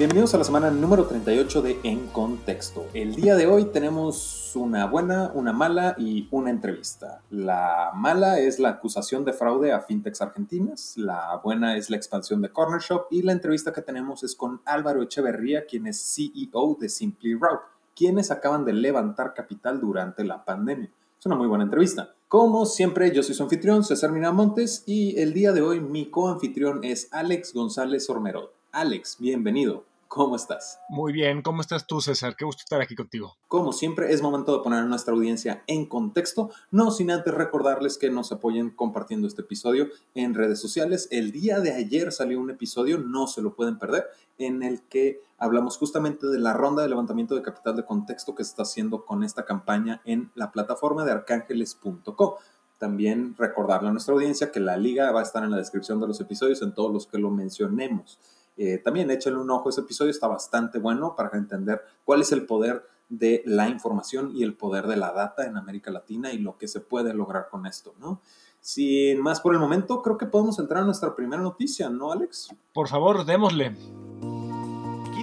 Bienvenidos a la semana número 38 de En Contexto. El día de hoy tenemos una buena, una mala y una entrevista. La mala es la acusación de fraude a fintechs argentinas, la buena es la expansión de Corner Shop y la entrevista que tenemos es con Álvaro Echeverría, quien es CEO de Simply Route, quienes acaban de levantar capital durante la pandemia. Es una muy buena entrevista. Como siempre, yo soy su anfitrión, César Miramontes, y el día de hoy mi coanfitrión es Alex González Ormerod. Alex, bienvenido. ¿Cómo estás? Muy bien, ¿cómo estás tú, César? Qué gusto estar aquí contigo. Como siempre, es momento de poner a nuestra audiencia en contexto, no sin antes recordarles que nos apoyen compartiendo este episodio en redes sociales. El día de ayer salió un episodio, no se lo pueden perder, en el que hablamos justamente de la ronda de levantamiento de capital de contexto que se está haciendo con esta campaña en la plataforma de arcángeles.co. También recordarle a nuestra audiencia que la liga va a estar en la descripción de los episodios en todos los que lo mencionemos. Eh, también échale un ojo, ese episodio está bastante bueno para entender cuál es el poder de la información y el poder de la data en América Latina y lo que se puede lograr con esto, ¿no? Sin más por el momento, creo que podemos entrar a nuestra primera noticia, ¿no, Alex? Por favor, démosle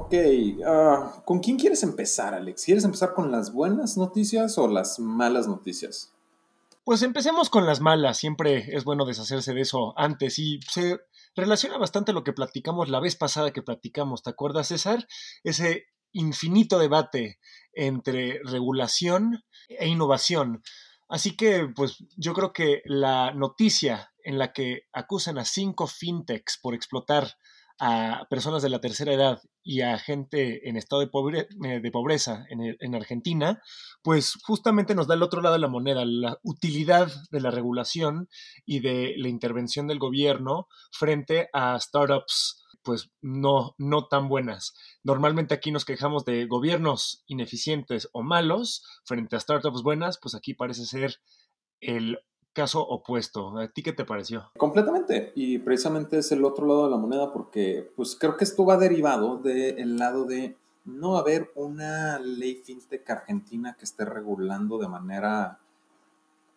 Ok, ah, ¿con quién quieres empezar, Alex? ¿Quieres empezar con las buenas noticias o las malas noticias? Pues empecemos con las malas, siempre es bueno deshacerse de eso antes y se relaciona bastante lo que platicamos la vez pasada que platicamos, ¿te acuerdas César? Ese infinito debate entre regulación e innovación. Así que, pues yo creo que la noticia en la que acusan a cinco fintechs por explotar a personas de la tercera edad y a gente en estado de, eh, pobreza en, en, Argentina, pues justamente nos da el otro lado de la moneda, la utilidad de la regulación y de la intervención del gobierno frente a startups pues no, no tan buenas. Normalmente aquí nos quejamos de gobiernos ineficientes o malos frente a startups buenas, pues aquí parece ser el caso opuesto. ¿A ti qué te pareció? Completamente. Y precisamente es el otro lado de la moneda porque pues creo que esto va derivado del lado de no haber una ley fintech argentina que esté regulando de manera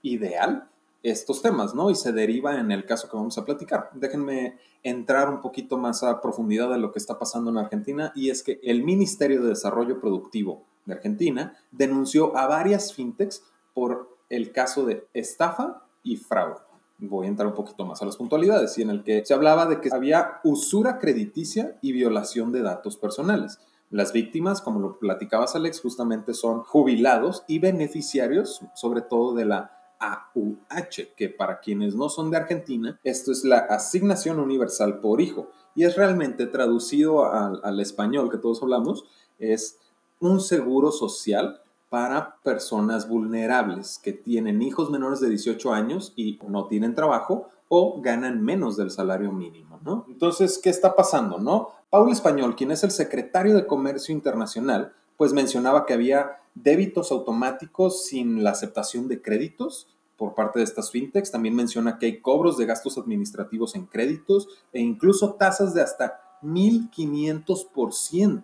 ideal estos temas, ¿no? Y se deriva en el caso que vamos a platicar. Déjenme entrar un poquito más a profundidad de lo que está pasando en Argentina y es que el Ministerio de Desarrollo Productivo de Argentina denunció a varias fintechs por el caso de estafa y fraude. Voy a entrar un poquito más a las puntualidades y en el que se hablaba de que había usura crediticia y violación de datos personales. Las víctimas, como lo platicabas Alex, justamente son jubilados y beneficiarios, sobre todo de la AUH, que para quienes no son de Argentina, esto es la asignación universal por hijo. Y es realmente traducido al, al español que todos hablamos, es un seguro social para personas vulnerables que tienen hijos menores de 18 años y no tienen trabajo o ganan menos del salario mínimo, ¿no? Entonces, ¿qué está pasando, no? Paul Español, quien es el secretario de Comercio Internacional, pues mencionaba que había débitos automáticos sin la aceptación de créditos por parte de estas fintechs. También menciona que hay cobros de gastos administrativos en créditos e incluso tasas de hasta 1500%.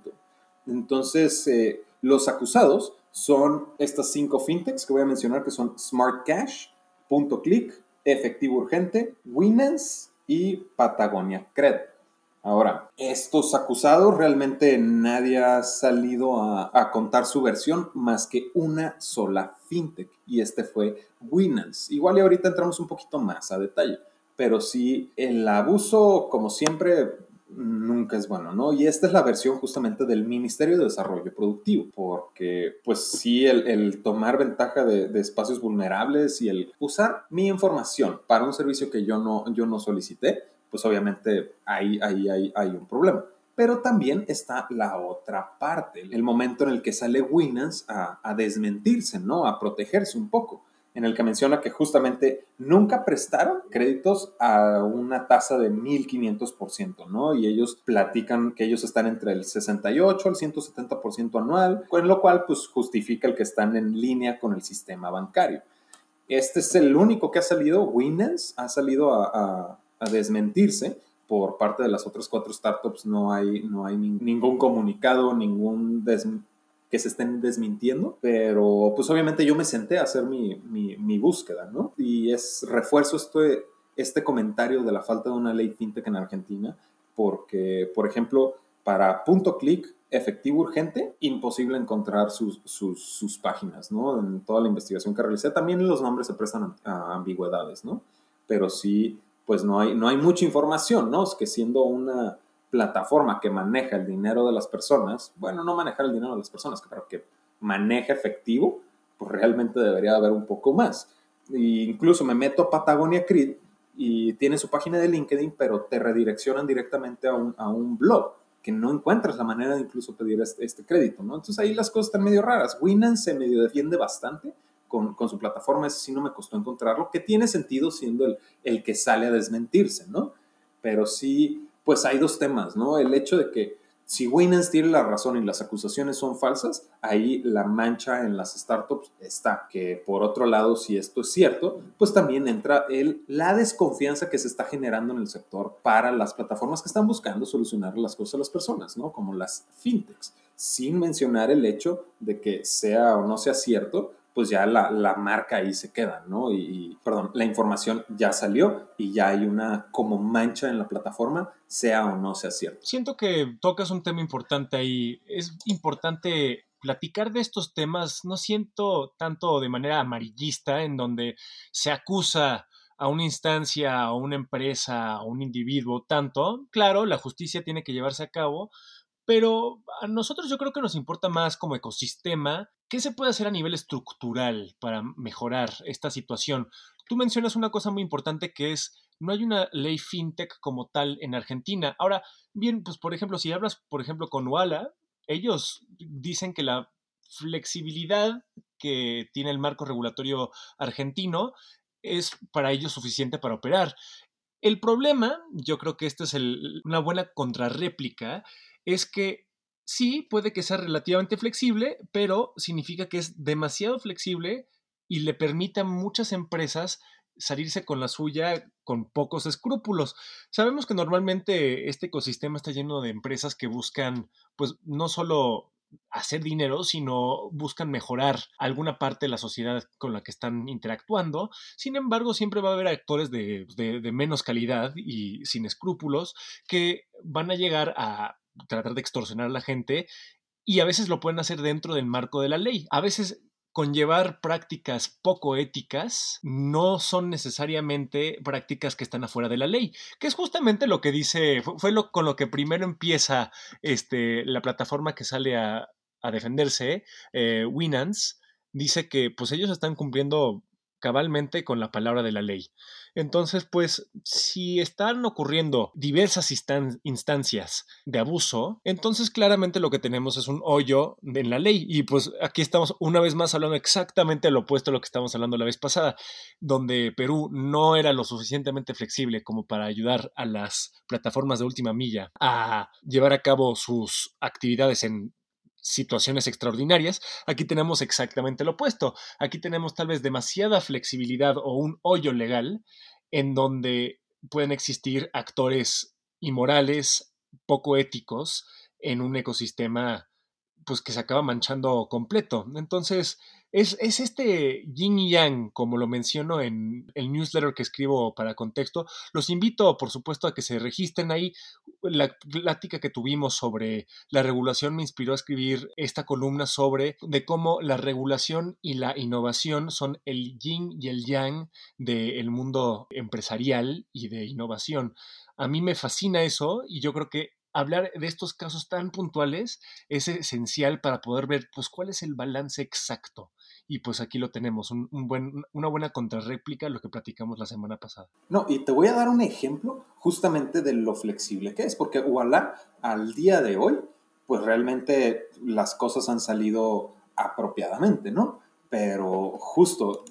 Entonces, eh, los acusados son estas cinco fintechs que voy a mencionar que son Smart Cash, Punto Click, Efectivo Urgente, Winance y Patagonia Cred. Ahora, estos acusados realmente nadie ha salido a, contar su versión más que una sola fintech y este fue Winance. Igual y ahorita entramos un poquito más a detalle, pero sí el abuso, como siempre, nunca es bueno, ¿no? Y esta es la versión justamente del Ministerio de Desarrollo Productivo, porque pues sí, el, tomar ventaja de, espacios vulnerables y el usar mi información para un servicio que yo no, yo no solicité, pues obviamente ahí, ahí, ahí hay un problema. Pero también está la otra parte, el momento en el que sale Winans a, a desmentirse, ¿no? A protegerse un poco en el que menciona que justamente nunca prestaron créditos a una tasa de 1500%, ¿no? Y ellos platican que ellos están entre el 68 al 170% anual, con lo cual pues justifica el que están en línea con el sistema bancario. Este es el único que ha salido, Winans ha salido a, desmentirse por parte de las otras cuatro startups no hay, no hay ningún comunicado, ningún que se estén desmintiendo, pero pues obviamente yo me senté a hacer mi, mi, búsqueda, ¿no? Y es refuerzo este, este comentario de la falta de una ley fintech en Argentina, porque, por ejemplo, para punto clic, efectivo urgente, imposible encontrar sus, sus, sus, páginas, ¿no? En toda la investigación que realicé, también los nombres se prestan a, ambigüedades, ¿no? Pero sí, pues no hay, no hay mucha información, ¿no? Es que siendo una plataforma que maneja el dinero de las personas, bueno, no manejar el dinero de las personas, pero que maneja efectivo, pues realmente debería haber un poco más. E incluso me meto a Patagonia Creed y tiene su página de LinkedIn, pero te redireccionan directamente a un, a un blog que no encuentras la manera de incluso pedir este, este, crédito, ¿no? Entonces ahí las cosas están medio raras. Winan se medio defiende bastante con, con, su plataforma, ese sí no me costó encontrarlo, que tiene sentido siendo el, el que sale a desmentirse, ¿no? Pero sí, pues hay dos temas, ¿no? El hecho de que si Winans tiene la razón y las acusaciones son falsas, ahí la mancha en las startups está. Que por otro lado, si esto es cierto, pues también entra el, la desconfianza que se está generando en el sector para las plataformas que están buscando solucionar las cosas a las personas, ¿no? Como las fintechs, sin mencionar el hecho de que sea o no sea cierto, pues ya la, la, marca ahí se queda, ¿no? Y, perdón, la información ya salió y ya hay una como mancha en la plataforma, sea o no sea cierto. Siento que tocas un tema importante ahí. Es importante platicar de estos temas, no siento tanto de manera amarillista, en donde se acusa a una instancia, a una empresa, a un individuo, tanto. Claro, la justicia tiene que llevarse a cabo, pero a nosotros yo creo que nos importa más como ecosistema qué se puede hacer a nivel estructural para mejorar esta situación. Tú mencionas una cosa muy importante que es no hay una ley fintech como tal en Argentina. Ahora, bien, pues por ejemplo, si hablas, por ejemplo, con Walla, ellos dicen que la flexibilidad que tiene el marco regulatorio argentino es para ellos suficiente para operar. El problema, yo creo que esta es una buena contrarréplica, es que sí, puede que sea relativamente flexible, pero significa que es demasiado flexible y le permite a muchas empresas salirse con la suya con pocos escrúpulos. Sabemos que normalmente este ecosistema está lleno de empresas que buscan, pues, no solo hacer dinero, sino buscan mejorar alguna parte de la sociedad con la que están interactuando. Sin embargo, siempre va a haber actores de, de menos calidad y sin escrúpulos que van a llegar a tratar de extorsionar a la gente y a veces lo pueden hacer dentro del marco de la ley. A veces conllevar prácticas poco éticas no son necesariamente prácticas que están afuera de la ley, que es justamente lo que dice, fue, lo, con lo que primero empieza este, la plataforma que sale a, defenderse, eh, Winans, dice que pues ellos están cumpliendo cabalmente con la palabra de la ley. Entonces, pues, si están ocurriendo diversas instancias de abuso, entonces claramente lo que tenemos es un hoyo en la ley. Y pues aquí estamos una vez más hablando exactamente lo opuesto a lo que estábamos hablando la vez pasada, donde Perú no era lo suficientemente flexible como para ayudar a las plataformas de última milla a llevar a cabo sus actividades en situaciones extraordinarias, aquí tenemos exactamente lo opuesto. Aquí tenemos tal vez demasiada flexibilidad o un hoyo legal en donde pueden existir actores inmorales, poco éticos, en un ecosistema pues que se acaba manchando completo. Entonces, es, este yin y yang, como lo menciono en el newsletter que escribo para contexto. Los invito, por supuesto, a que se registren ahí. La plática que tuvimos sobre la regulación me inspiró a escribir esta columna sobre de cómo la regulación y la innovación son el yin y el yang del mundo empresarial y de innovación. A mí me fascina eso y yo creo que hablar de estos casos tan puntuales es esencial para poder ver pues cuál es el balance exacto y pues aquí lo tenemos, un, buen, una buena contrarréplica a lo que platicamos la semana pasada. No, y te voy a dar un ejemplo justamente de lo flexible que es, porque voilà, al día de hoy, pues realmente las cosas han salido apropiadamente, ¿no? Pero justo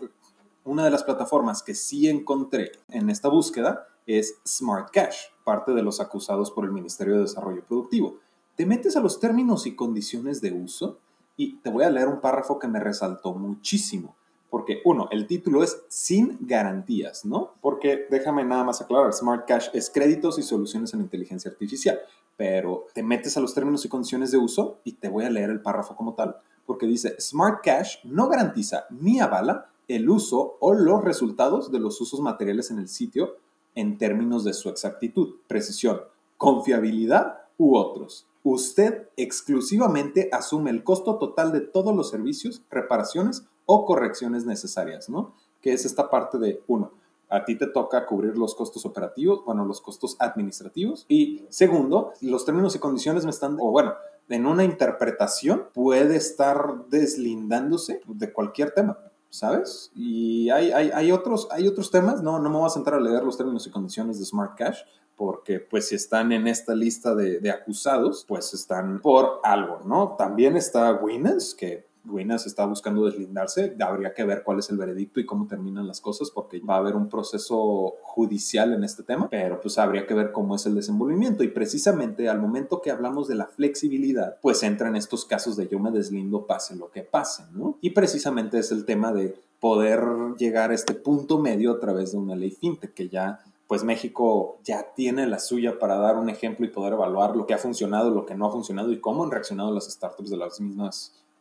Una de las plataformas que sí encontré en esta búsqueda es Smart Cash, parte de los acusados por el Ministerio de Desarrollo Productivo. Te metes a los términos y condiciones de uso y te voy a leer un párrafo que me resaltó muchísimo. Porque, uno, el título es sin garantías, ¿no? Porque déjame nada más aclarar, Smart Cash es créditos y soluciones en inteligencia artificial, pero te metes a los términos y condiciones de uso y te voy a leer el párrafo como tal, porque dice, Smart Cash no garantiza ni avala el uso o los resultados de los usos materiales en el sitio en términos de su exactitud, precisión, confiabilidad u otros. Usted exclusivamente asume el costo total de todos los servicios, reparaciones o correcciones necesarias, ¿no? Que es esta parte de, uno, a ti te toca cubrir los costos operativos, bueno, los costos administrativos. Y segundo, los términos y condiciones me están, o bueno, en una interpretación puede estar deslindándose de cualquier tema. ¿sabes? Y hay, hay, hay, otros, hay otros temas, no, no me voy a sentar a leer los términos y condiciones de Smart Cash, porque pues si están en esta lista de, de acusados, pues están por algo, ¿no? También está Winners, que Winners está buscando deslindarse, habría que ver cuál es el veredicto y cómo terminan las cosas, porque va a haber un proceso judicial en este tema, pero pues habría que ver cómo es el desenvolvimiento. Y precisamente al momento que hablamos de la flexibilidad, pues entra en estos casos de yo me deslindo pase lo que pase, ¿no? Y precisamente es el tema de poder llegar a este punto medio a través de una ley fintech que ya pues México ya tiene la suya para dar un ejemplo y poder evaluar lo que ha funcionado, lo que no ha funcionado y cómo han reaccionado las startups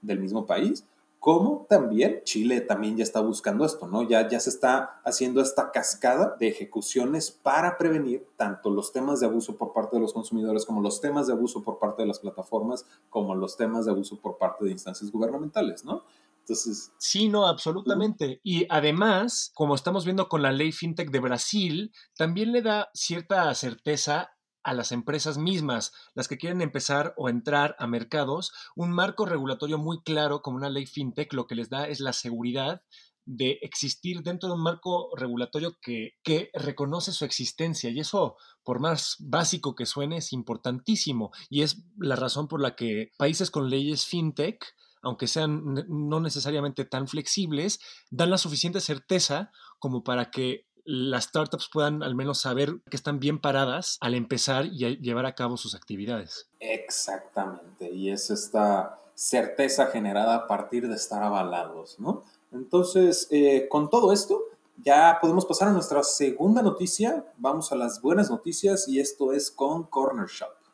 del mismo país, como también Chile también ya está buscando esto, ¿no? Ya, ya se está haciendo esta cascada de ejecuciones para prevenir tanto los temas de abuso por parte de los consumidores como los temas de abuso por parte de las plataformas, como los temas de abuso por parte de instancias gubernamentales, ¿no? Entonces. Sí, no, absolutamente. Y además, como estamos viendo con la ley FinTech de Brasil, también le da cierta certeza a las empresas mismas, las que quieren empezar o entrar a mercados, un marco regulatorio muy claro como una ley fintech lo que les da es la seguridad de existir dentro de un marco regulatorio que, que, reconoce su existencia. Y eso, por más básico que suene, es importantísimo. Y es la razón por la que países con leyes fintech, aunque sean no necesariamente tan flexibles, dan la suficiente certeza como para que las startups puedan al menos saber que están bien paradas al empezar y llevar a cabo sus actividades. Exactamente, y es esta certeza generada a partir de estar avalados, ¿no? Entonces, eh, con todo esto, ya podemos pasar a nuestra segunda noticia. Vamos a las buenas noticias y esto es con Corner Shop.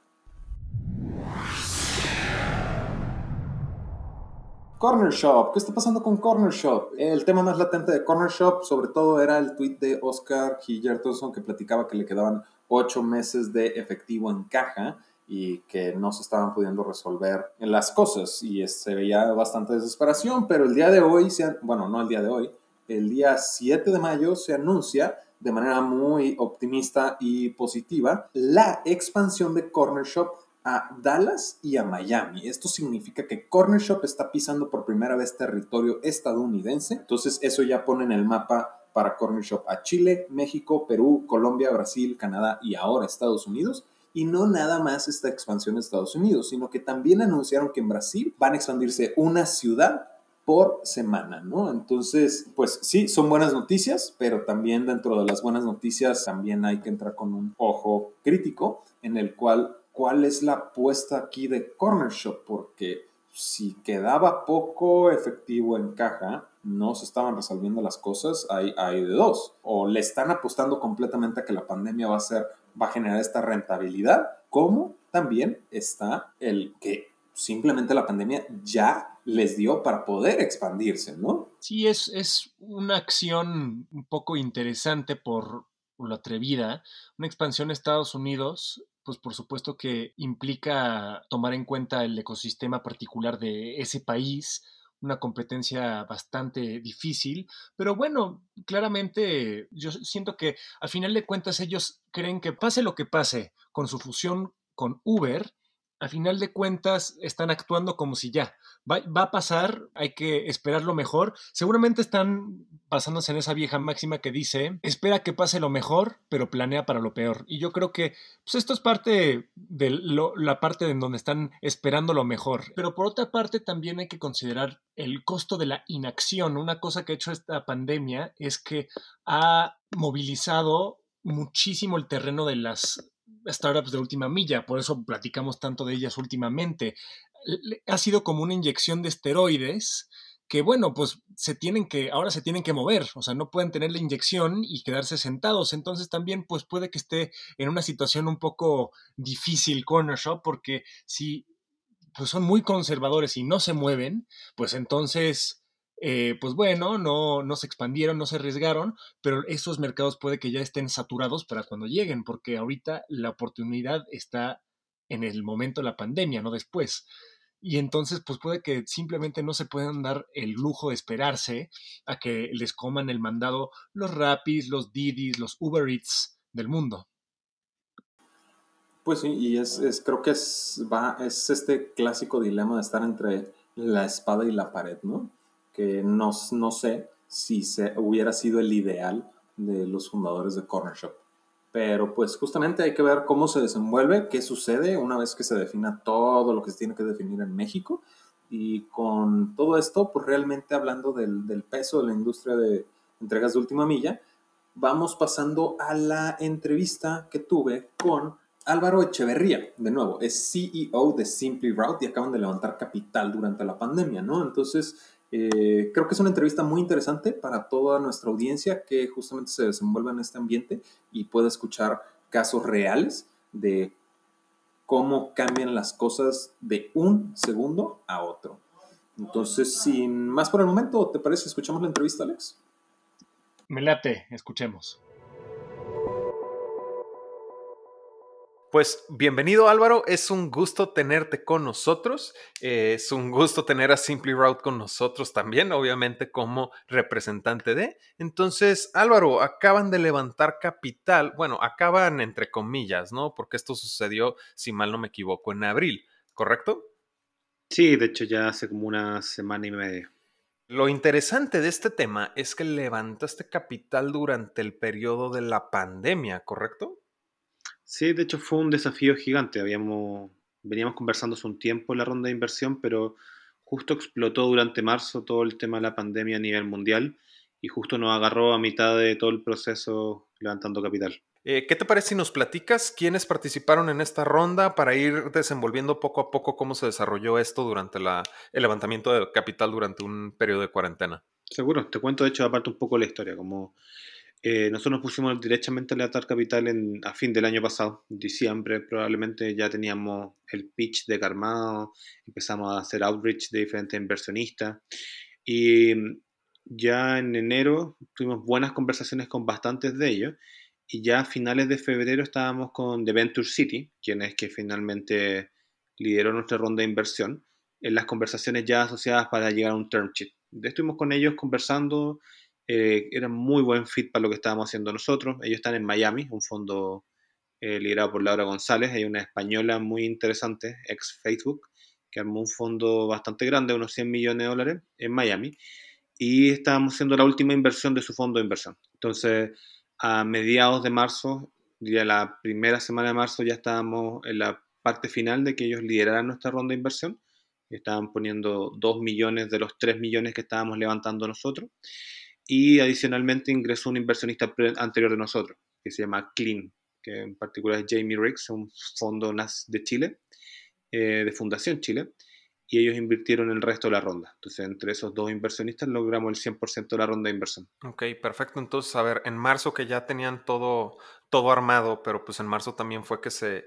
Corner Shop, ¿qué está pasando con Corner Shop? El tema más latente de Corner Shop, sobre todo, era el tweet de Oscar Hillertonson que platicaba que le quedaban ocho meses de efectivo en caja y que no se estaban pudiendo resolver las cosas y se veía bastante desesperación, pero el día de hoy, bueno, no el día de hoy, el día 7 de mayo se anuncia de manera muy optimista y positiva la expansión de Corner Shop a Dallas y a Miami. Esto significa que Corner Shop está pisando por primera vez territorio estadounidense. Entonces eso ya pone en el mapa para Corner Shop a Chile, México, Perú, Colombia, Brasil, Canadá y ahora Estados Unidos. Y no nada más esta expansión de Estados Unidos, sino que también anunciaron que en Brasil van a expandirse una ciudad por semana, ¿no? Entonces, pues sí, son buenas noticias, pero también dentro de las buenas noticias también hay que entrar con un ojo crítico en el cual cuál es la apuesta aquí de Corner Shop, porque si quedaba poco efectivo en caja, no se estaban resolviendo las cosas, hay, de dos. O le están apostando completamente a que la pandemia va a ser, va a generar esta rentabilidad, como también está el que simplemente la pandemia ya les dio para poder expandirse, ¿no? Sí, es, es una acción un poco interesante por lo atrevida, una expansión a Estados Unidos pues por supuesto que implica tomar en cuenta el ecosistema particular de ese país, una competencia bastante difícil, pero bueno, claramente yo siento que al final de cuentas ellos creen que pase lo que pase con su fusión con Uber, al final de cuentas están actuando como si ya va, va, a pasar, hay que esperar lo mejor. Seguramente están basándose en esa vieja máxima que dice, espera que pase lo mejor, pero planea para lo peor. Y yo creo que pues esto es parte de la parte en donde están esperando lo mejor. Pero por otra parte también hay que considerar el costo de la inacción. Una cosa que ha hecho esta pandemia es que ha movilizado muchísimo el terreno de las startups de última milla, por eso platicamos tanto de ellas últimamente. Ha sido como una inyección de esteroides que bueno, pues se tienen que, ahora se tienen que mover, o sea, no pueden tener la inyección y quedarse sentados, entonces también pues puede que esté en una situación un poco difícil Corner Shop, porque si pues son muy conservadores y no se mueven, pues entonces, eh, pues bueno, no, no se expandieron, no se arriesgaron, pero esos mercados puede que ya estén saturados para cuando lleguen, porque ahorita la oportunidad está en el momento de la pandemia, no después y entonces pues puede que simplemente no se puedan dar el lujo de esperarse a que les coman el mandado los Rapis, los Didis, los Uber Eats del mundo. Pues sí, y es, es, creo que es, va, es este clásico dilema de estar entre la espada y la pared, ¿no? No, no sé si se, hubiera sido el ideal de los fundadores de Corner Shop. Pero pues justamente hay que ver cómo se desenvuelve, qué sucede una vez que se defina todo lo que se tiene que definir en México. Y con todo esto, pues realmente hablando del, del peso de la industria de entregas de última milla, vamos pasando a la entrevista que tuve con Álvaro Echeverría, de nuevo, es CEO de Simply Route y acaban de levantar capital durante la pandemia, ¿no? Entonces, eh, creo que es una entrevista muy interesante para toda nuestra audiencia que justamente se desenvuelve en este ambiente y puede escuchar casos reales de cómo cambian las cosas de un segundo a otro. Entonces, sin más por el momento, ¿te parece? ¿Escuchamos la entrevista, Alex? Me late, escuchemos. Pues bienvenido Álvaro, es un gusto tenerte con nosotros, eh, es un gusto tener a Simply Route con nosotros también, obviamente como representante de. Entonces, Álvaro, acaban de levantar capital, bueno, acaban entre comillas, ¿no? Porque esto sucedió, si mal no me equivoco, en abril, ¿correcto? Sí, de hecho ya hace como una semana y media. Lo interesante de este tema es que levantaste capital durante el periodo de la pandemia, ¿correcto? Sí, de hecho fue un desafío gigante. Habíamos, veníamos conversando hace un tiempo en la ronda de inversión, pero justo explotó durante marzo todo el tema de la pandemia a nivel mundial y justo nos agarró a mitad de todo el proceso levantando capital. Eh, ¿Qué te parece si nos platicas quiénes participaron en esta ronda para ir desenvolviendo poco a poco cómo se desarrolló esto durante la, el levantamiento de capital durante un periodo de cuarentena? Seguro, te cuento de hecho aparte un poco la historia, como eh, nosotros nos pusimos directamente a levantar capital en, a fin del año pasado, diciembre probablemente ya teníamos el pitch de Carmado, empezamos a hacer outreach de diferentes inversionistas y ya en enero tuvimos buenas conversaciones con bastantes de ellos y ya a finales de febrero estábamos con The Venture City, quien es que finalmente lideró nuestra ronda de inversión, en las conversaciones ya asociadas para llegar a un term sheet. Estuvimos con ellos conversando eh, era muy buen fit para lo que estábamos haciendo nosotros. Ellos están en Miami, un fondo eh, liderado por Laura González. Hay una española muy interesante, ex Facebook, que armó un fondo bastante grande, unos 100 millones de dólares, en Miami. Y estábamos haciendo la última inversión de su fondo de inversión. Entonces, a mediados de marzo, diría la primera semana de marzo, ya estábamos en la parte final de que ellos lideraran nuestra ronda de inversión. Estaban poniendo 2 millones de los 3 millones que estábamos levantando nosotros y adicionalmente ingresó un inversionista anterior de nosotros, que se llama Clean, que en particular es Jamie Riggs, un fondo de Chile, eh, de Fundación Chile, y ellos invirtieron el resto de la ronda. Entonces, entre esos dos inversionistas logramos el 100% de la ronda de inversión. Ok, perfecto. Entonces, a ver, en marzo que ya tenían todo, todo armado, pero pues en marzo también fue que se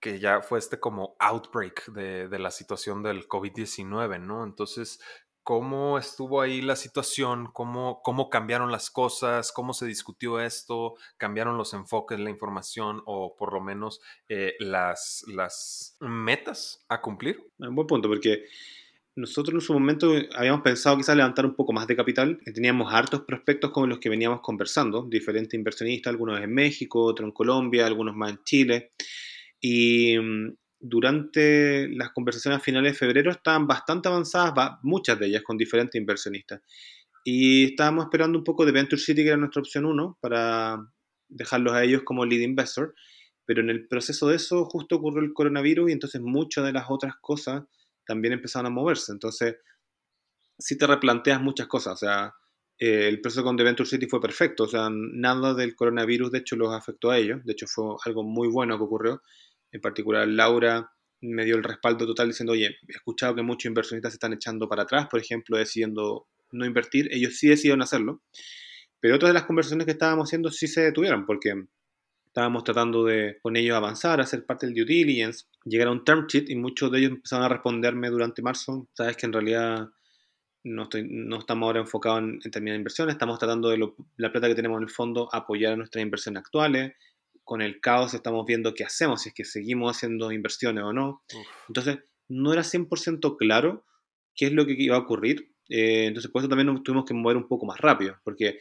que ya fue este como outbreak de, de la situación del COVID-19, ¿no? Entonces, ¿Cómo estuvo ahí la situación? ¿Cómo, ¿Cómo cambiaron las cosas? ¿Cómo se discutió esto? ¿Cambiaron los enfoques, la información o por lo menos eh, las, las metas a cumplir? Un buen punto, porque nosotros en su momento habíamos pensado quizás levantar un poco más de capital. Teníamos hartos prospectos con los que veníamos conversando, diferentes inversionistas, algunos en México, otros en Colombia, algunos más en Chile. Y mm, durante las conversaciones a finales de febrero estaban bastante avanzadas, muchas de ellas con diferentes inversionistas. Y estábamos esperando un poco de Venture City, que era nuestra opción 1, para dejarlos a ellos como lead investor. Pero en el proceso de eso justo ocurrió el coronavirus y entonces muchas de las otras cosas también empezaron a moverse. Entonces, si te replanteas muchas cosas. O sea, eh, el proceso con The Venture City fue perfecto. O sea, nada del coronavirus, de hecho, los afectó a ellos. De hecho, fue algo muy bueno que ocurrió. En particular, Laura me dio el respaldo total diciendo, oye, he escuchado que muchos inversionistas se están echando para atrás, por ejemplo, decidiendo no invertir. Ellos sí decidieron hacerlo. Pero otras de las conversaciones que estábamos haciendo sí se detuvieron porque estábamos tratando de con ellos avanzar, hacer parte del due diligence, llegar a un term sheet y muchos de ellos empezaron a responderme durante marzo, sabes que en realidad no, estoy, no estamos ahora enfocados en, en terminar inversiones, estamos tratando de la plata que tenemos en el fondo apoyar a nuestras inversiones actuales, con el caos estamos viendo qué hacemos, si es que seguimos haciendo inversiones o no. Uf. Entonces, no era 100% claro qué es lo que iba a ocurrir, eh, entonces por eso también nos tuvimos que mover un poco más rápido, porque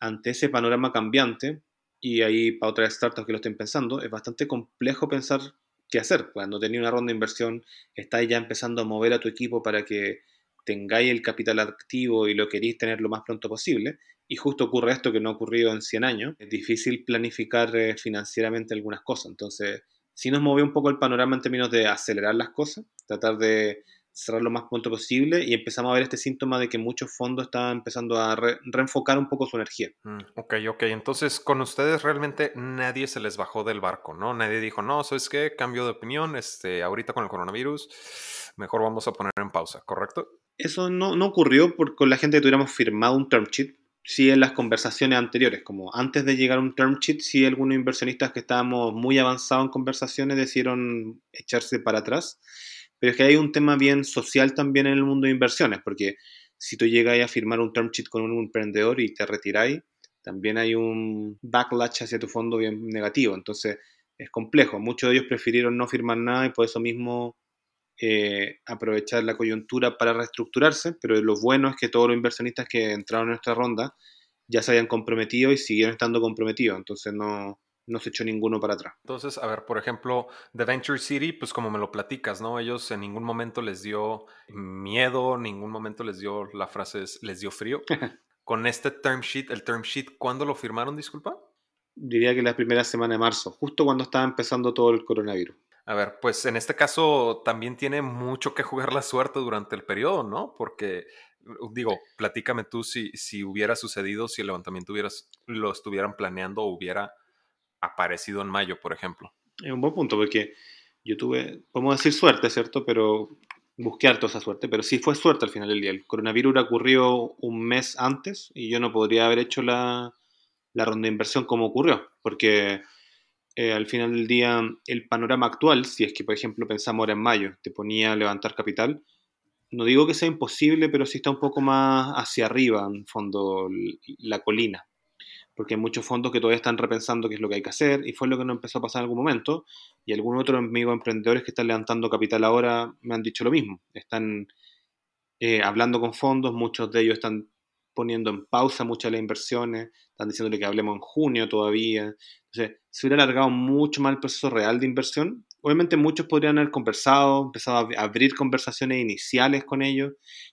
ante ese panorama cambiante, y ahí para otras startups que lo estén pensando, es bastante complejo pensar qué hacer. Cuando tenéis una ronda de inversión, estáis ya empezando a mover a tu equipo para que tengáis el capital activo y lo queréis tener lo más pronto posible. Y justo ocurre esto que no ha ocurrido en 100 años. Es difícil planificar eh, financieramente algunas cosas. Entonces, sí nos movió un poco el panorama en términos de acelerar las cosas, tratar de cerrar lo más pronto posible y empezamos a ver este síntoma de que muchos fondos estaban empezando a re reenfocar un poco su energía. Mm, ok, ok. Entonces, con ustedes realmente nadie se les bajó del barco, ¿no? Nadie dijo, no, ¿sabes qué? Cambio de opinión, este, ahorita con el coronavirus, mejor vamos a poner en pausa, ¿correcto? Eso no, no ocurrió por, con la gente que tuviéramos firmado un term sheet. Sí, en las conversaciones anteriores, como antes de llegar a un term sheet, sí algunos inversionistas que estábamos muy avanzados en conversaciones decidieron echarse para atrás pero es que hay un tema bien social también en el mundo de inversiones, porque si tú llegas a firmar un term sheet con un emprendedor y te retiráis, también hay un backlash hacia tu fondo bien negativo. Entonces es complejo. Muchos de ellos prefirieron no firmar nada y por eso mismo eh, aprovechar la coyuntura para reestructurarse. Pero lo bueno es que todos los inversionistas que entraron en esta ronda ya se habían comprometido y siguieron estando comprometidos. Entonces no, no se echó ninguno para atrás. Entonces, a ver, por ejemplo, The Venture City, pues como me lo platicas, ¿no? Ellos en ningún momento les dio miedo, ningún momento les dio, la frase es, les dio frío. Con este term sheet, el term sheet, ¿cuándo lo firmaron, disculpa? Diría que la primera semana de marzo, justo cuando estaba empezando todo el coronavirus. A ver, pues en este caso también tiene mucho que jugar la suerte durante el periodo, ¿no? Porque digo, platícame tú si, si hubiera sucedido, si el levantamiento hubieras, lo estuvieran planeando o hubiera aparecido en mayo, por ejemplo. Es un buen punto, porque yo tuve, podemos decir suerte, ¿cierto? Pero busqué harto esa suerte, pero sí fue suerte al final del día. El coronavirus ocurrió un mes antes y yo no podría haber hecho la, la ronda de inversión como ocurrió, porque eh, al final del día el panorama actual, si es que por ejemplo pensamos ahora en mayo, te ponía a levantar capital, no digo que sea imposible, pero sí está un poco más hacia arriba, en fondo, la colina. Porque hay muchos fondos que todavía están repensando qué es lo que hay que hacer, y fue lo que nos empezó a pasar en algún momento, y algunos otros amigos emprendedores que están levantando capital ahora me han dicho lo mismo, están eh, hablando con fondos, muchos de ellos están poniendo en pausa muchas de las inversiones, están diciéndole que hablemos en junio todavía, entonces se hubiera alargado mucho más el proceso real de inversión, obviamente muchos podrían haber conversado, empezado a abrir conversaciones iniciales con ellos,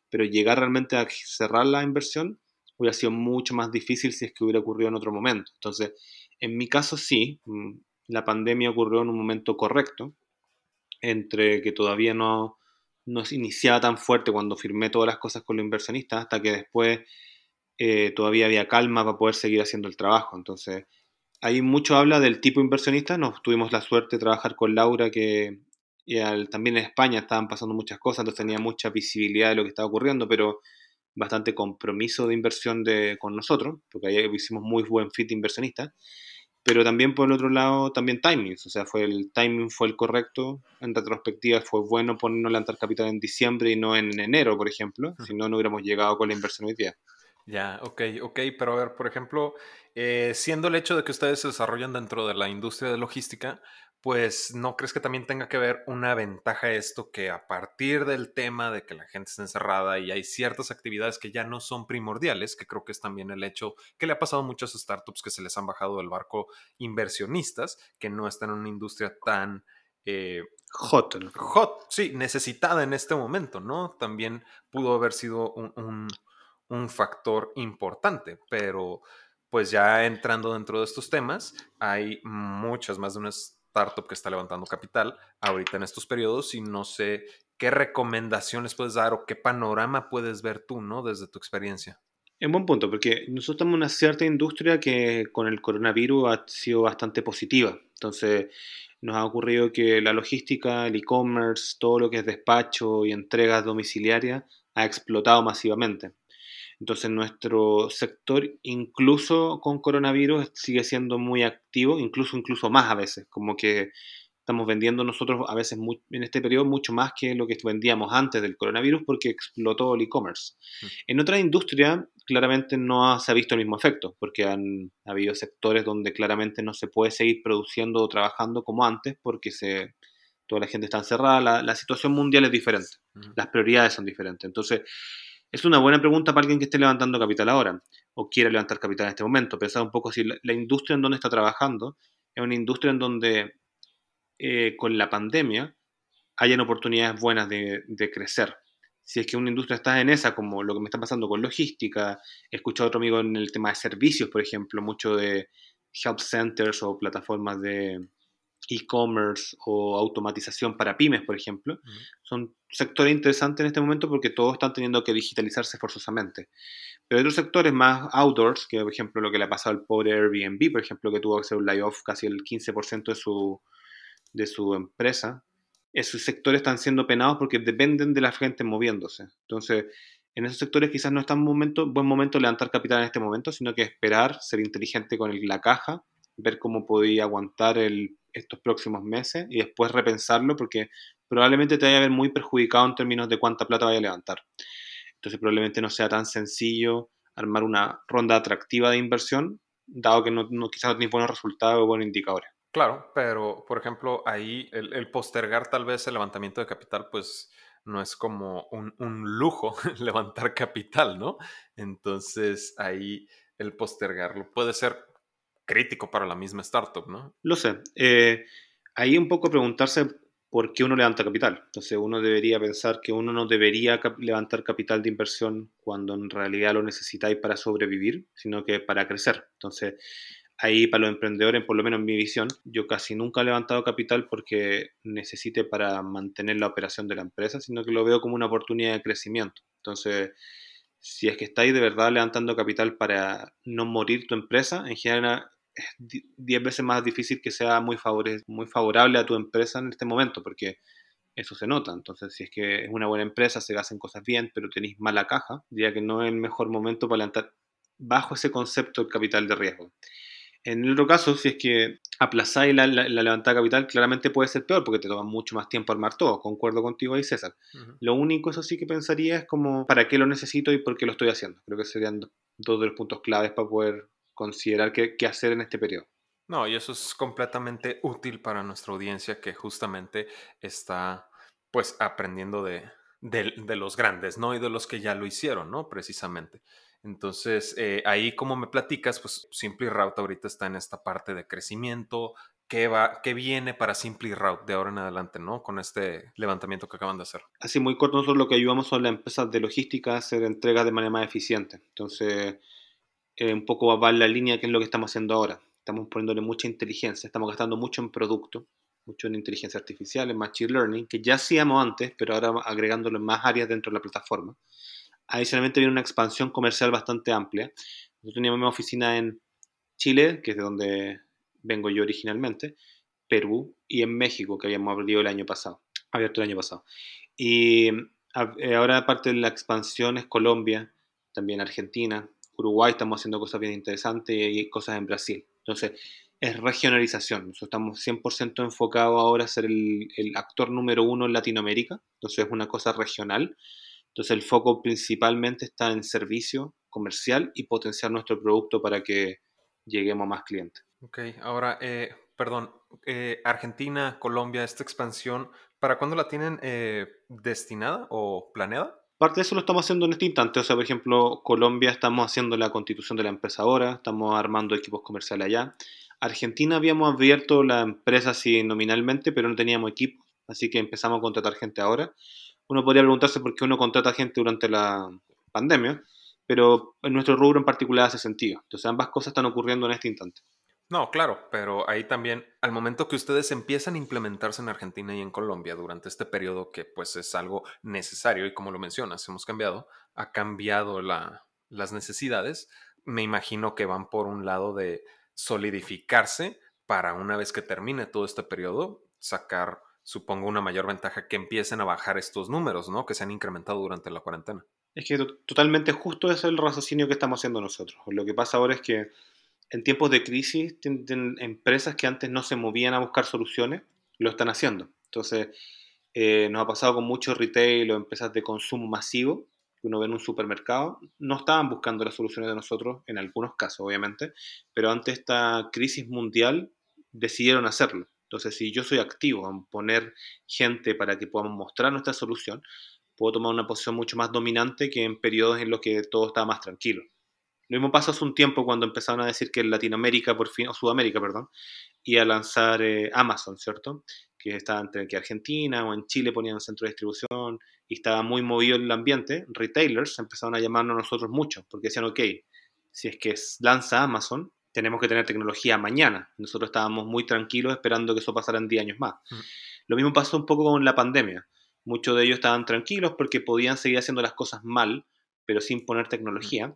pero llegar realmente a cerrar la inversión hubiera sido mucho más difícil si es que hubiera ocurrido en otro momento. Entonces, en mi caso sí, mm, la pandemia ocurrió en un momento correcto, entre que todavía no, no se iniciaba tan fuerte cuando firmé todas las cosas con los inversionistas, hasta que después eh, todavía había calma para poder seguir haciendo el trabajo. Entonces, ahí mucho habla del tipo inversionista. Nos tuvimos la suerte de trabajar con Laura, que también en España estaban pasando muchas cosas, entonces tenía mucha visibilidad de lo que estaba ocurriendo, pero bastante compromiso de inversión de, con nosotros, porque ahí hicimos muy buen fit inversionista, pero también por el otro lado, también timing, o sea, fue el timing fue el correcto, en retrospectiva fue bueno ponernos levantar capital en diciembre y no en enero, por ejemplo, si no, no hubiéramos llegado con la inversión hoy día. Ya, ok, ok, pero a ver, por ejemplo, eh, siendo el hecho de que ustedes se desarrollan dentro de la industria de logística, pues no crees que también tenga que ver una ventaja esto que a partir del tema de que la gente está encerrada y hay ciertas actividades que ya no son primordiales, que creo que es también el hecho que le ha pasado a muchas startups que se les han bajado del barco inversionistas, que no están en una industria tan... Eh, hot. Hot, sí, necesitada en este momento, ¿no? También pudo haber sido un, un factor importante, pero pues ya entrando dentro de estos temas, hay muchas más de una startup que está levantando capital ahorita en estos periodos y no sé qué recomendaciones puedes dar o qué panorama puedes ver tú, ¿no? Desde tu experiencia. Es un buen punto, porque nosotros estamos en una cierta industria que con el coronavirus ha sido bastante positiva. Entonces, nos ha ocurrido que la logística, el e-commerce, todo lo que es despacho y entregas domiciliarias ha explotado masivamente. Entonces nuestro sector, incluso con coronavirus, sigue siendo muy activo, incluso, incluso más a veces, como que estamos vendiendo nosotros a veces en este periodo mucho más que lo que vendíamos antes del coronavirus porque explotó el e-commerce. Mm. En otra industria claramente no se ha visto el mismo efecto porque han habido sectores donde claramente no se puede seguir produciendo o trabajando como antes porque se, toda la gente está encerrada, la, situación mundial es diferente, las prioridades son diferentes. Entonces, es una buena pregunta para alguien que esté levantando capital ahora o quiera levantar capital en este momento. Pensar un poco si la, industria en donde está trabajando es una industria en donde eh, con la pandemia hayan oportunidades buenas de, crecer. Si es que una industria está en esa, como lo que me está pasando con logística, he escuchado a otro amigo en el tema de servicios, por ejemplo, mucho de help centers o plataformas de, e-commerce o automatización para pymes, por ejemplo, son sectores interesantes en este momento porque todos están teniendo que digitalizarse forzosamente. Pero hay otros sectores más outdoors, que por ejemplo lo que le ha pasado al pobre Airbnb, por ejemplo, que tuvo que hacer un layoff casi el 15% de su, de su empresa, esos sectores están siendo penados porque dependen de la gente moviéndose. Entonces, en esos sectores quizás no está un momento, buen momento levantar capital en este momento, sino que esperar, ser inteligente con la caja, ver cómo podía aguantar el estos próximos meses y después repensarlo porque probablemente te vaya a ver muy perjudicado en términos de cuánta plata vaya a levantar. Entonces probablemente no sea tan sencillo armar una ronda atractiva de inversión, dado que no, quizás no tiene buenos resultados o buenos indicadores. Claro, pero por ejemplo ahí el, postergar tal vez el levantamiento de capital, pues no es como un, un lujo levantar capital, ¿no? Entonces ahí el postergarlo puede ser crítico para la misma startup, ¿no? Lo sé. Eh, ahí un poco preguntarse por qué uno levanta capital. Entonces uno debería pensar que uno no debería levantar capital de inversión cuando en realidad lo necesitáis para sobrevivir, sino que para crecer. Entonces ahí para los emprendedores, por lo menos en mi visión, yo casi nunca he levantado capital porque necesite para mantener la operación de la empresa, sino que lo veo como una oportunidad de crecimiento. Entonces, si es que estáis de verdad levantando capital para no morir tu empresa, en general 10 veces más difícil que sea muy, muy favorable a tu empresa en este momento, porque eso se nota. Entonces, si es que es una buena empresa, se hacen cosas bien, pero tenéis mala caja, diría que no es el mejor momento para levantar bajo ese concepto el capital de riesgo. En el otro caso, si es que aplazáis la, la, levantada capital, claramente puede ser peor porque te toma mucho más tiempo armar todo. Concuerdo contigo ahí, César. Lo único, eso sí que pensaría es como, ¿para qué lo necesito y por qué lo estoy haciendo? Creo que serían dos de los puntos claves para poder considerar qué, hacer en este periodo. No, y eso es completamente útil para nuestra audiencia que justamente está pues aprendiendo de, de, los grandes, ¿no? Y de los que ya lo hicieron, ¿no? Precisamente. Entonces, eh, ahí como me platicas, pues Simply Route ahorita está en esta parte de crecimiento. ¿Qué, va, qué viene para Simply Route de ahora en adelante, ¿no? Con este levantamiento que acaban de hacer. Así muy corto, nosotros lo que ayudamos son las empresas de logística a hacer entregas de manera más eficiente. Entonces, eh, un poco va en la línea que es lo que estamos haciendo ahora. Estamos poniéndole mucha inteligencia, estamos gastando mucho en producto, mucho en inteligencia artificial, en machine learning, que ya hacíamos antes, pero ahora agregándolo en más áreas dentro de la plataforma. Adicionalmente viene una expansión comercial bastante amplia. Nosotros teníamos una oficina en Chile, que es de donde vengo yo originalmente, Perú y en México, que habíamos abierto el año pasado, abierto el año pasado. Y eh, ahora aparte de la expansión es Colombia, también Argentina, Uruguay estamos haciendo cosas bien interesantes y cosas en Brasil. Entonces, es regionalización. Nosotros estamos 100% enfocados ahora a ser el, actor número uno en Latinoamérica. Entonces, es una cosa regional. Entonces, el foco principalmente está en servicio comercial y potenciar nuestro producto para que lleguemos a más clientes. Ok, ahora, eh, perdón, eh, Argentina, Colombia, esta expansión, ¿para cuándo la tienen eh, destinada o planeada? Parte de eso lo estamos haciendo en este instante. O sea, por ejemplo, Colombia estamos haciendo la constitución de la empresa ahora, estamos armando equipos comerciales allá. Argentina habíamos abierto la empresa así nominalmente, pero no teníamos equipo, así que empezamos a contratar gente ahora. Uno podría preguntarse por qué uno contrata gente durante la pandemia, pero en nuestro rubro en particular hace sentido. Entonces ambas cosas están ocurriendo en este instante. No, claro, pero ahí también, al momento que ustedes empiezan a implementarse en Argentina y en Colombia durante este periodo que pues es algo necesario y como lo mencionas, hemos cambiado, ha cambiado la, las necesidades, me imagino que van por un lado de solidificarse para una vez que termine todo este periodo, sacar, supongo, una mayor ventaja que empiecen a bajar estos números, ¿no? Que se han incrementado durante la cuarentena. Es que totalmente justo es el raciocinio que estamos haciendo nosotros. Lo que pasa ahora es que en tiempos de crisis, empresas que antes no se movían a buscar soluciones, lo están haciendo. Entonces, eh, nos ha pasado con muchos retail o empresas de consumo masivo, que uno ve en un supermercado, no estaban buscando las soluciones de nosotros, en algunos casos, obviamente, pero ante esta crisis mundial decidieron hacerlo. Entonces, si yo soy activo en poner gente para que podamos mostrar nuestra solución, puedo tomar una posición mucho más dominante que en periodos en los que todo estaba más tranquilo. Lo mismo pasó hace un tiempo cuando empezaron a decir que en Latinoamérica, por fin, o Sudamérica, perdón, iba a lanzar eh, Amazon, ¿cierto? Que estaba entre que Argentina o en Chile ponían un centro de distribución y estaba muy movido el ambiente. Retailers empezaron a llamarnos a nosotros mucho porque decían, ok, si es que lanza Amazon, tenemos que tener tecnología mañana. Nosotros estábamos muy tranquilos esperando que eso pasara en 10 años más. Lo mismo pasó un poco con la pandemia. Muchos de ellos estaban tranquilos porque podían seguir haciendo las cosas mal, pero sin poner tecnología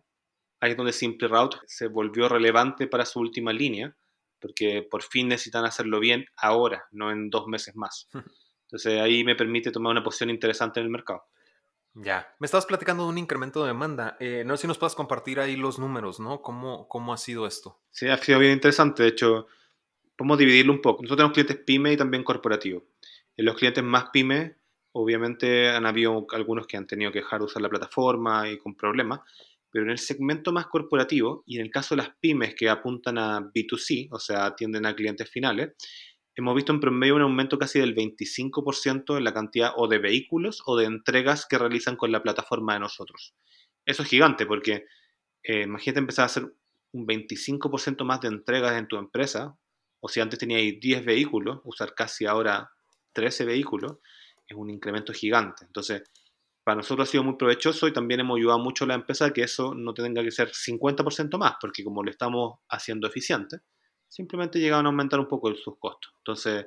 ahí es donde Simple Route se volvió relevante para su última línea, porque por fin necesitan hacerlo bien ahora, no en dos meses más. Entonces ahí me permite tomar una posición interesante en el mercado. Ya, me estabas platicando de un incremento de demanda. Eh, no sé si nos puedes compartir ahí los números, ¿no? ¿Cómo, ¿Cómo ha sido esto? Sí, ha sido bien interesante. De hecho, podemos dividirlo un poco. Nosotros tenemos clientes pyme y también corporativos. En los clientes más pyme, obviamente han habido algunos que han tenido que dejar de usar la plataforma y con problemas, pero en el segmento más corporativo y en el caso de las pymes que apuntan a B2C, o sea, atienden a clientes finales, hemos visto en promedio un aumento casi del 25% en la cantidad o de vehículos o de entregas que realizan con la plataforma de nosotros. Eso es gigante porque eh, imagínate empezar a hacer un 25% más de entregas en tu empresa, o si antes teníais 10 vehículos, usar casi ahora 13 vehículos, es un incremento gigante. Entonces, para nosotros ha sido muy provechoso y también hemos ayudado mucho a la empresa a que eso no tenga que ser 50% más, porque como lo estamos haciendo eficiente, simplemente llegaron a aumentar un poco sus costos. Entonces,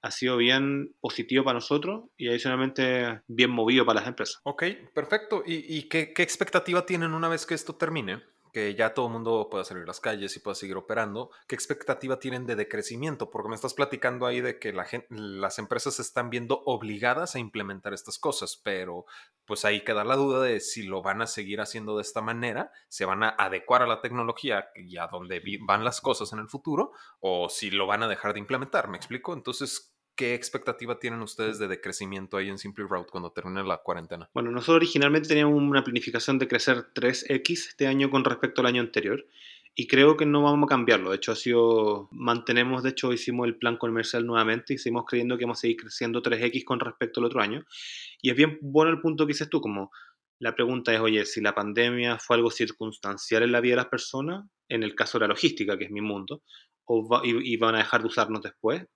ha sido bien positivo para nosotros y adicionalmente bien movido para las empresas. Ok, perfecto. ¿Y, qué, qué expectativa tienen una vez que esto termine? Que ya todo el mundo pueda salir a las calles y pueda seguir operando, ¿qué expectativa tienen de decrecimiento? Porque me estás platicando ahí de que la las empresas se están viendo obligadas a implementar estas cosas, pero pues ahí queda la duda de si lo van a seguir haciendo de esta manera, se van a adecuar a la tecnología y a dónde van las cosas en el futuro, o si lo van a dejar de implementar, ¿me explico? Entonces, ¿Qué expectativa tienen ustedes de decrecimiento ahí en Simply Route cuando termine la cuarentena? Bueno, nosotros originalmente teníamos una planificación de crecer 3x este año con respecto al año anterior y creo que no vamos a cambiarlo. De hecho, ha sido, mantenemos, de hecho, hicimos el plan comercial nuevamente y seguimos creyendo que vamos a seguir creciendo 3x con respecto al otro año. Y es bien bueno el punto que dices tú, como la pregunta es, oye, si la pandemia fue algo circunstancial en la vida de las personas, en el caso de la logística, que es mi mundo, o y van a dejar de usarnos después,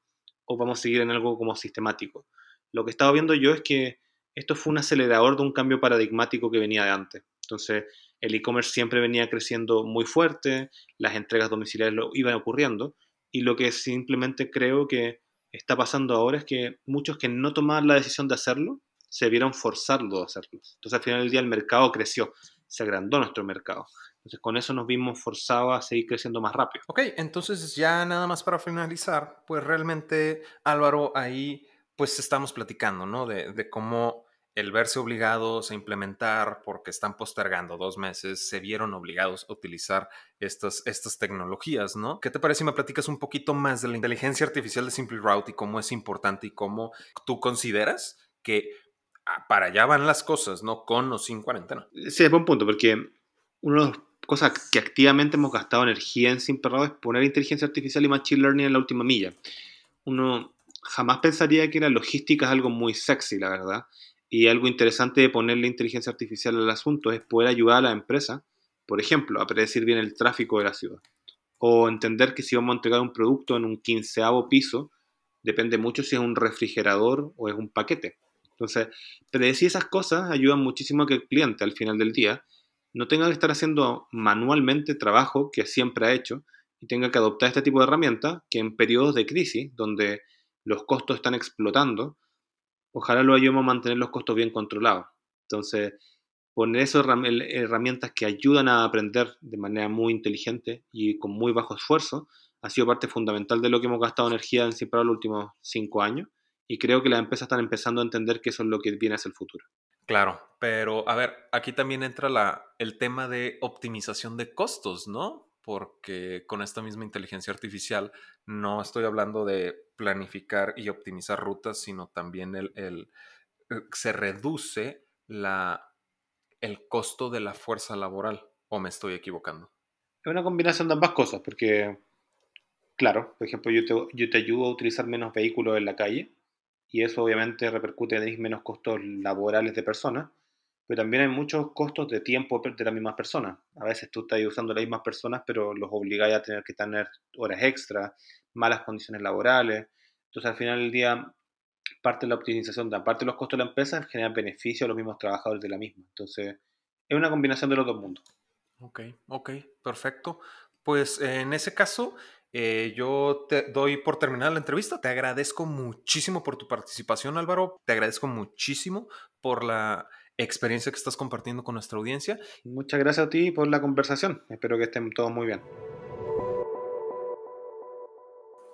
o vamos a seguir en algo como sistemático. Lo que estaba viendo yo es que esto fue un acelerador de un cambio paradigmático que venía de antes. Entonces, el e-commerce siempre venía creciendo muy fuerte, las entregas domiciliarias lo iban ocurriendo, y lo que simplemente creo que está pasando ahora es que muchos que no tomaban la decisión de hacerlo, se vieron forzados a hacerlo. Entonces, al final del día, el mercado creció, se agrandó nuestro mercado. Entonces con eso nos vimos forzados a seguir creciendo más rápido. Ok, entonces ya nada más para finalizar, pues realmente Álvaro, ahí pues estamos platicando, ¿no? De, cómo el verse obligados a implementar porque están postergando dos meses, se vieron obligados a utilizar estas, estas tecnologías, ¿no? ¿Qué te parece si me platicas un poquito más de la inteligencia artificial de Simple Route y cómo es importante y cómo tú consideras que ah, para allá van las cosas, ¿no? Con o sin cuarentena. Sí, es buen punto, porque uno de los cosa que activamente hemos gastado energía en Sin Perrado es poner inteligencia artificial y machine learning en la última milla. Uno jamás pensaría que la logística es algo muy sexy, la verdad. Y algo interesante de ponerle inteligencia artificial al asunto es poder ayudar a la empresa, por ejemplo, a predecir bien el tráfico de la ciudad. O entender que si vamos a entregar un producto en un quinceavo piso, depende mucho si es un refrigerador o es un paquete. Entonces, predecir esas cosas ayuda muchísimo a que el cliente al final del día no tenga que estar haciendo manualmente trabajo que siempre ha hecho y tenga que adoptar este tipo de herramientas que en periodos de crisis, donde los costos están explotando, ojalá lo ayudemos a mantener los costos bien controlados. Entonces, poner esas herramientas que ayudan a aprender de manera muy inteligente y con muy bajo esfuerzo ha sido parte fundamental de lo que hemos gastado energía en Simpra los últimos cinco años y creo que las empresas están empezando a entender que eso es lo que viene hacia el futuro. Claro, pero a ver, aquí también entra la, el tema de optimización de costos, ¿no? Porque con esta misma inteligencia artificial no estoy hablando de planificar y optimizar rutas, sino también el, el eh, se reduce la, el costo de la fuerza laboral. ¿O me estoy equivocando? Es una combinación de ambas cosas, porque, claro, por ejemplo, yo te, yo te ayudo a utilizar menos vehículos en la calle, y eso obviamente repercute en menos costos laborales de personas, pero también hay muchos costos de tiempo de las mismas personas. A veces tú estás usando las mismas personas, pero los obligas a tener que tener horas extras, malas condiciones laborales. Entonces, al final del día, parte de la optimización, aparte de los costos de la empresa, genera beneficio a los mismos trabajadores de la misma. Entonces, es una combinación de los dos mundos. Ok, ok, perfecto. Pues en ese caso, eh, yo te doy por terminada la entrevista. Te agradezco muchísimo por tu participación, Álvaro. Te agradezco muchísimo por la experiencia que estás compartiendo con nuestra audiencia. Muchas gracias a ti por la conversación. Espero que estén todos muy bien.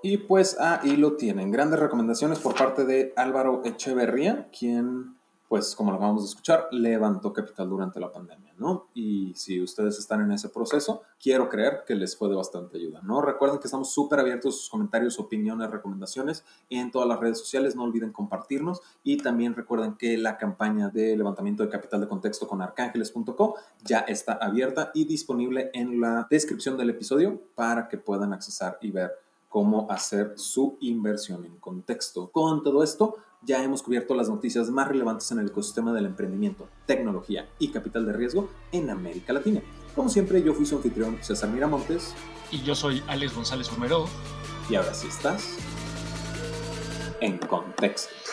Y pues ahí lo tienen. Grandes recomendaciones por parte de Álvaro Echeverría, quien pues como lo acabamos de escuchar, levantó capital durante la pandemia, ¿no? Y si ustedes están en ese proceso, quiero creer que les fue de bastante ayuda, ¿no? Recuerden que estamos súper abiertos a sus comentarios, opiniones, recomendaciones en todas las redes sociales, no olviden compartirnos y también recuerden que la campaña de levantamiento de capital de contexto con arcángeles.co ya está abierta y disponible en la descripción del episodio para que puedan accesar y ver cómo hacer su inversión en contexto. Con todo esto, ya hemos cubierto las noticias más relevantes en el ecosistema del emprendimiento, tecnología y capital de riesgo en América Latina. Como siempre, yo fui su anfitrión César Miramontes. Y yo soy Alex González Romero. Y ahora sí estás en contexto.